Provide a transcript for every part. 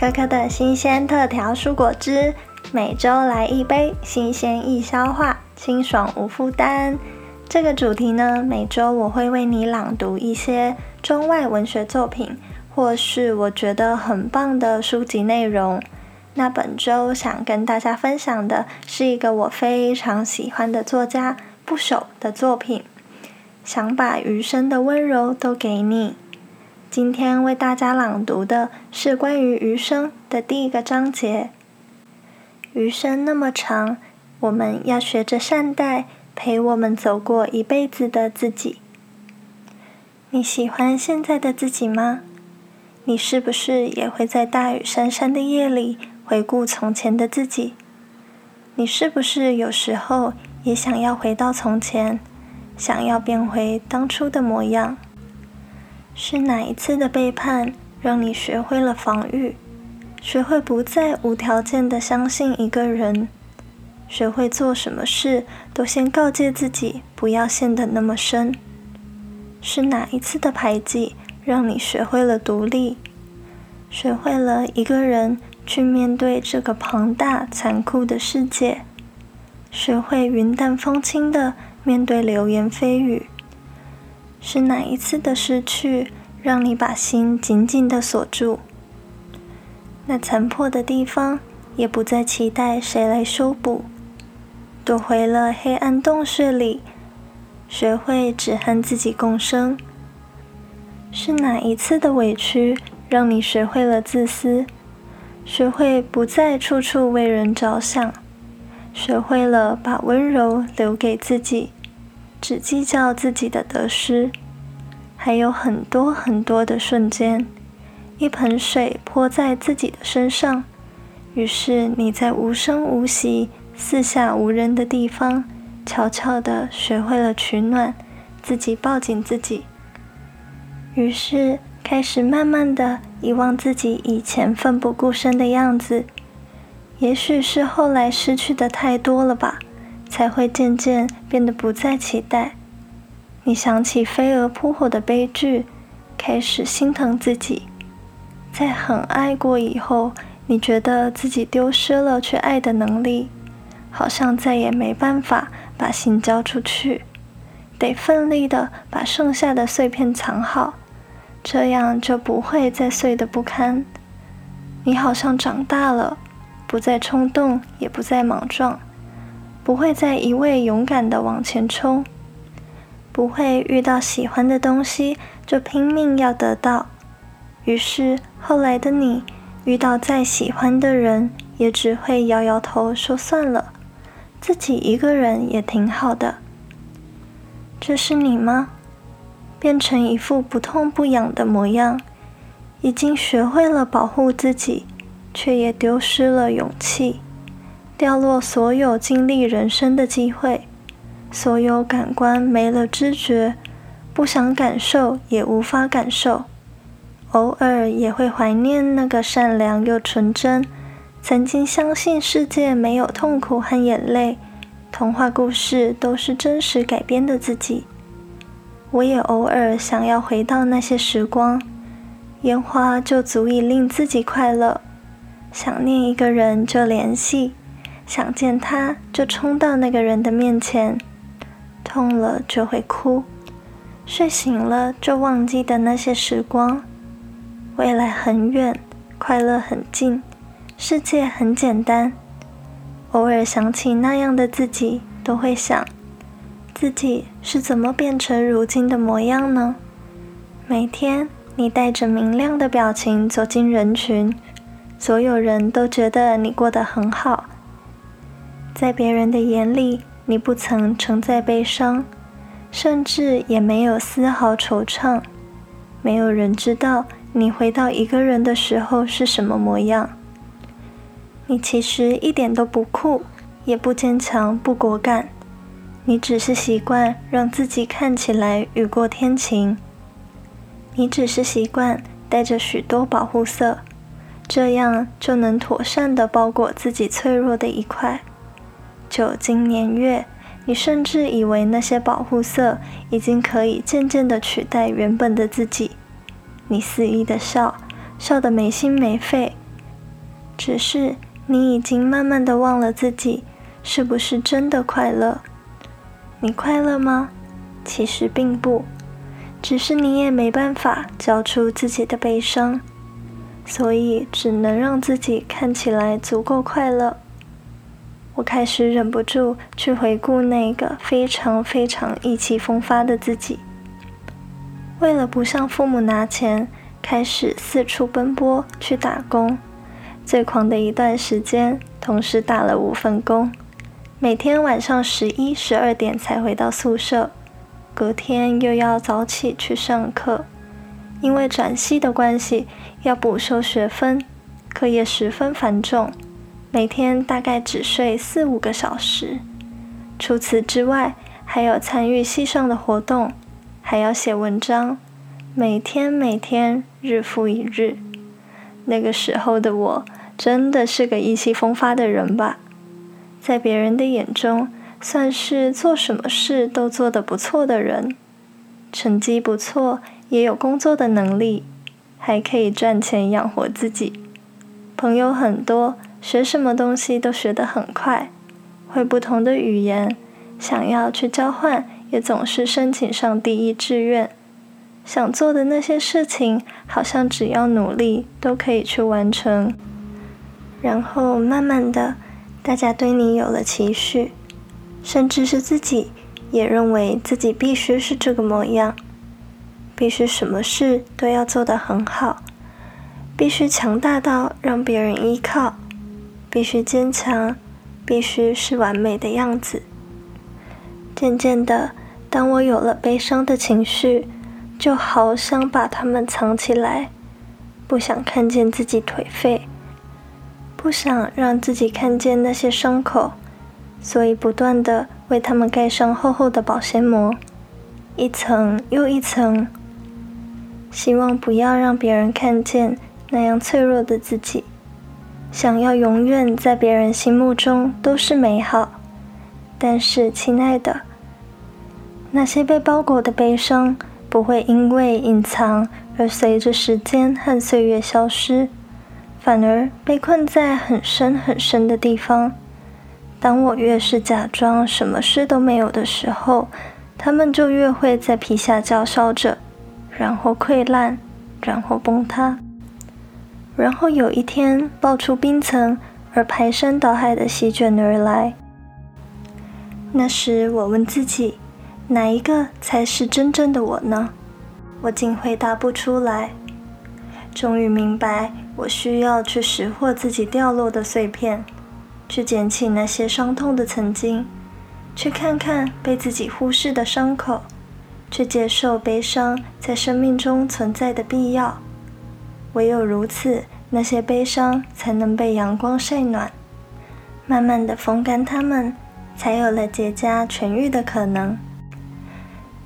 可可的新鲜特调蔬果汁，每周来一杯，新鲜易消化，清爽无负担。这个主题呢，每周我会为你朗读一些中外文学作品，或是我觉得很棒的书籍内容。那本周想跟大家分享的是一个我非常喜欢的作家不朽的作品，想把余生的温柔都给你。今天为大家朗读的是关于余生的第一个章节。余生那么长，我们要学着善待陪我们走过一辈子的自己。你喜欢现在的自己吗？你是不是也会在大雨潸潸的夜里回顾从前的自己？你是不是有时候也想要回到从前，想要变回当初的模样？是哪一次的背叛，让你学会了防御，学会不再无条件的相信一个人，学会做什么事都先告诫自己不要陷得那么深？是哪一次的排挤，让你学会了独立，学会了一个人去面对这个庞大残酷的世界，学会云淡风轻的面对流言蜚语？是哪一次的失去，让你把心紧紧的锁住？那残破的地方，也不再期待谁来修补，躲回了黑暗洞穴里，学会只和自己共生。是哪一次的委屈，让你学会了自私，学会不再处处为人着想，学会了把温柔留给自己。只计较自己的得失，还有很多很多的瞬间，一盆水泼在自己的身上，于是你在无声无息、四下无人的地方，悄悄地学会了取暖，自己抱紧自己，于是开始慢慢地遗忘自己以前奋不顾身的样子，也许是后来失去的太多了吧。才会渐渐变得不再期待。你想起飞蛾扑火的悲剧，开始心疼自己。在很爱过以后，你觉得自己丢失了去爱的能力，好像再也没办法把心交出去，得奋力的把剩下的碎片藏好，这样就不会再碎得不堪。你好像长大了，不再冲动，也不再莽撞。不会再一味勇敢的往前冲，不会遇到喜欢的东西就拼命要得到。于是后来的你，遇到再喜欢的人，也只会摇摇头说算了，自己一个人也挺好的。这是你吗？变成一副不痛不痒的模样，已经学会了保护自己，却也丢失了勇气。掉落所有经历人生的机会，所有感官没了知觉，不想感受也无法感受，偶尔也会怀念那个善良又纯真，曾经相信世界没有痛苦和眼泪，童话故事都是真实改编的自己。我也偶尔想要回到那些时光，烟花就足以令自己快乐，想念一个人就联系。想见他，就冲到那个人的面前，痛了就会哭，睡醒了就忘记的那些时光。未来很远，快乐很近，世界很简单。偶尔想起那样的自己，都会想，自己是怎么变成如今的模样呢？每天你带着明亮的表情走进人群，所有人都觉得你过得很好。在别人的眼里，你不曾承载悲伤，甚至也没有丝毫惆怅。没有人知道你回到一个人的时候是什么模样。你其实一点都不酷，也不坚强，不果敢。你只是习惯让自己看起来雨过天晴。你只是习惯带着许多保护色，这样就能妥善的包裹自己脆弱的一块。久经年月，你甚至以为那些保护色已经可以渐渐地取代原本的自己。你肆意的笑，笑得没心没肺。只是你已经慢慢的忘了自己是不是真的快乐。你快乐吗？其实并不，只是你也没办法交出自己的悲伤，所以只能让自己看起来足够快乐。我开始忍不住去回顾那个非常非常意气风发的自己。为了不向父母拿钱，开始四处奔波去打工。最狂的一段时间，同时打了五份工，每天晚上十一、十二点才回到宿舍，隔天又要早起去上课。因为转系的关系，要补修学分，课业十分繁重，每天大概只睡四五个小时。除此之外，还有参与系上的活动。还要写文章，每天每天，日复一日。那个时候的我，真的是个意气风发的人吧？在别人的眼中，算是做什么事都做得不错的人，成绩不错，也有工作的能力，还可以赚钱养活自己。朋友很多，学什么东西都学得很快，会不同的语言，想要去交换。也总是申请上第一志愿，想做的那些事情，好像只要努力都可以去完成。然后慢慢的，大家对你有了期许，甚至是自己也认为自己必须是这个模样，必须什么事都要做得很好，必须强大到让别人依靠，必须坚强，必须是完美的样子。渐渐的。当我有了悲伤的情绪，就好想把它们藏起来，不想看见自己颓废，不想让自己看见那些伤口，所以不断的为他们盖上厚厚的保鲜膜，一层又一层，希望不要让别人看见那样脆弱的自己，想要永远在别人心目中都是美好。但是，亲爱的。那些被包裹的悲伤，不会因为隐藏而随着时间和岁月消失，反而被困在很深很深的地方。当我越是假装什么事都没有的时候，他们就越会在皮下叫嚣着，然后溃烂，然后崩塌，然后有一天爆出冰层，而排山倒海的席卷而来。那时，我问自己。哪一个才是真正的我呢？我竟回答不出来。终于明白，我需要去拾获自己掉落的碎片，去捡起那些伤痛的曾经，去看看被自己忽视的伤口，去接受悲伤在生命中存在的必要。唯有如此，那些悲伤才能被阳光晒暖，慢慢的风干它们，才有了结痂痊愈的可能。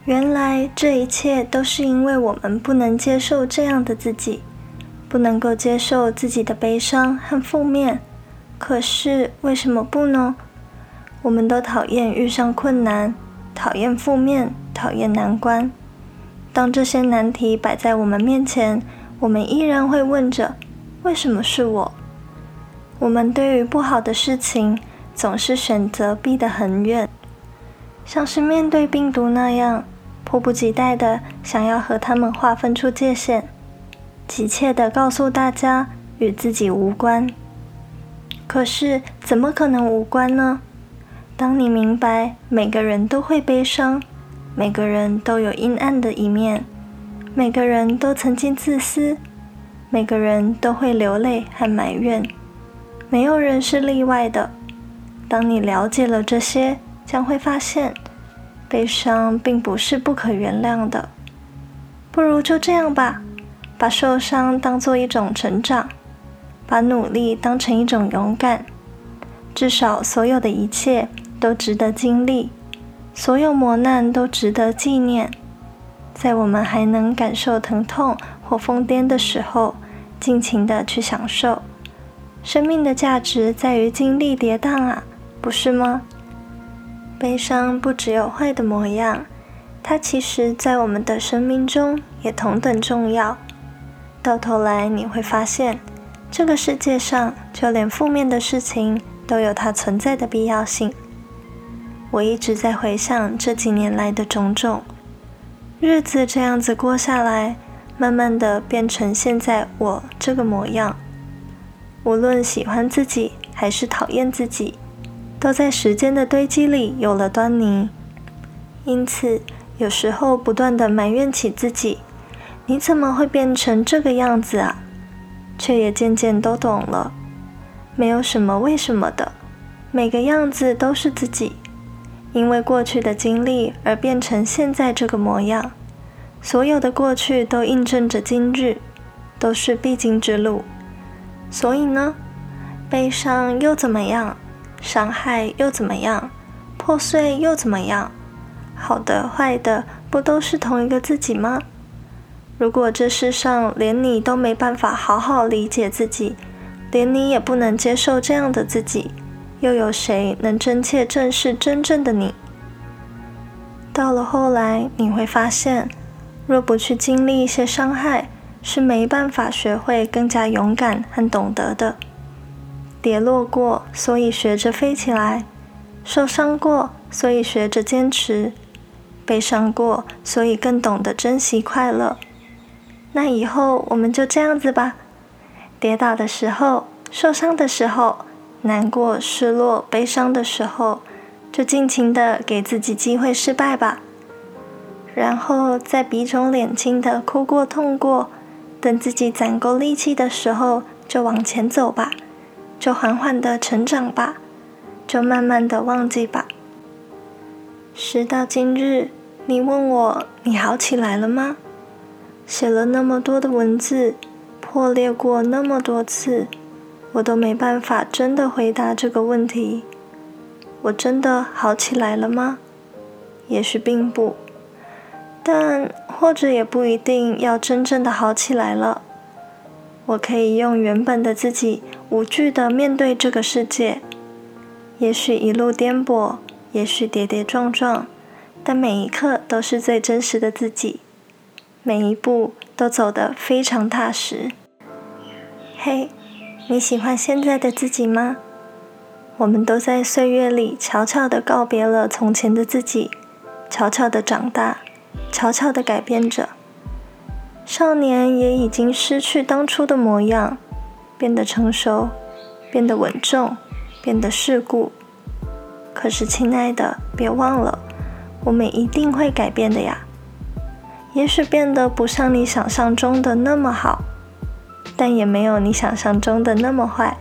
原来这一切都是因为我们不能接受这样的自己，不能够接受自己的悲伤和负面。可是为什么不呢？我们都讨厌遇上困难，讨厌负面，讨厌难关。当这些难题摆在我们面前，我们依然会问着：为什么是我？我们对于不好的事情总是选择避得很远，像是面对病毒那样。迫不及待的想要和他们划分出界限，急切的告诉大家与自己无关。可是怎么可能无关呢？当你明白每个人都会悲伤，每个人都有阴暗的一面，每个人都曾经自私，每个人都会流泪和埋怨，没有人是例外的。当你了解了这些，将会发现。悲伤并不是不可原谅的，不如就这样吧，把受伤当做一种成长，把努力当成一种勇敢。至少所有的一切都值得经历，所有磨难都值得纪念。在我们还能感受疼痛或疯癫的时候，尽情的去享受。生命的价值在于经历跌宕啊，不是吗？悲伤不只有坏的模样，它其实在我们的生命中也同等重要。到头来你会发现，这个世界上就连负面的事情都有它存在的必要性。我一直在回想这几年来的种种，日子这样子过下来，慢慢的变成现在我这个模样。无论喜欢自己还是讨厌自己，都在时间的堆积里有了端倪。因此，有时候不断的埋怨起自己。你怎么会变成这个样子啊？却也渐渐都懂了，没有什么为什么的，每个样子都是自己，因为过去的经历而变成现在这个模样。所有的过去都印证着今日，都是必经之路。所以呢，悲伤又怎么样？伤害又怎么样？破碎又怎么样？好的坏的，不都是同一个自己吗？如果这世上连你都没办法好好理解自己，连你也不能接受这样的自己，又有谁能真切正视真正的你？到了后来，你会发现，若不去经历一些伤害，是没办法学会更加勇敢和懂得的。跌落过，所以学着飞起来；受伤过，所以学着坚持；悲伤过，所以更懂得珍惜快乐。那以后我们就这样子吧。跌倒的时候、受伤的时候、难过、失落、悲伤的时候，就尽情的给自己机会失败吧。然后在鼻肿脸青的哭过、痛过，等自己攒够力气的时候，就往前走吧，就缓缓的成长吧，就慢慢的忘记吧。时到今日，你问我，你好起来了吗？写了那么多的文字，破裂过那么多次，我都没办法真的回答这个问题。我真的好起来了吗？也许并不，但或者也不一定要真正的好起来了。我可以用原本的自己无惧的面对这个世界，也许一路颠簸，也许跌跌撞撞，但每一刻都是最真实的自己。每一步都走得非常踏实。嘿，你喜欢现在的自己吗？我们都在岁月里悄悄地告别了从前的自己，悄悄地长大，悄悄地改变着。少年也已经失去当初的模样，变得成熟，变得稳重，变得世故。可是，亲爱的，别忘了，我们一定会改变的呀。也许变得不像你想象中的那么好，但也没有你想象中的那么坏。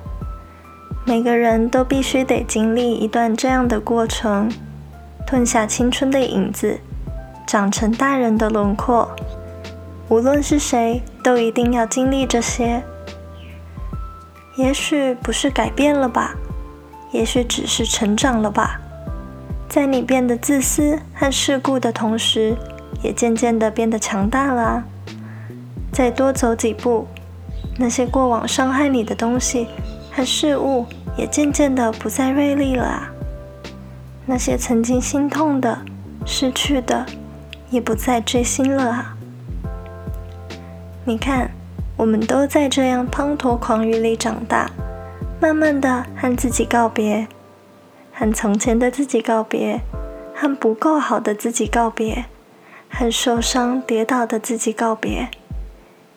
每个人都必须得经历一段这样的过程，吞下青春的影子，长成大人的轮廓。无论是谁，都一定要经历这些。也许不是改变了吧，也许只是成长了吧。在你变得自私和世故的同时。也渐渐的变得强大了。再多走几步，那些过往伤害你的东西和事物，也渐渐的不再锐利了啊。那些曾经心痛的、失去的，也不再追星了啊。你看，我们都在这样滂沱狂雨里长大，慢慢的和自己告别，和从前的自己告别，和不够好的自己告别。和受伤跌倒的自己告别，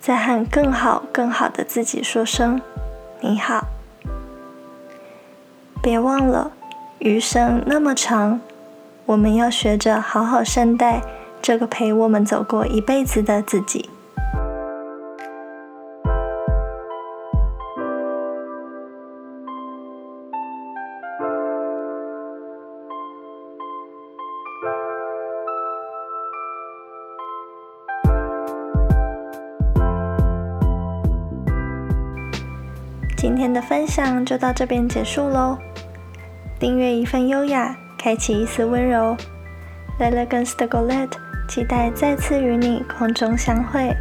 再和更好更好的自己说声你好。别忘了，余生那么长，我们要学着好好善待这个陪我们走过一辈子的自己。今天的分享就到这边结束喽。订阅一份优雅，开启一丝温柔。Elegance 的 Golette，期待再次与你空中相会。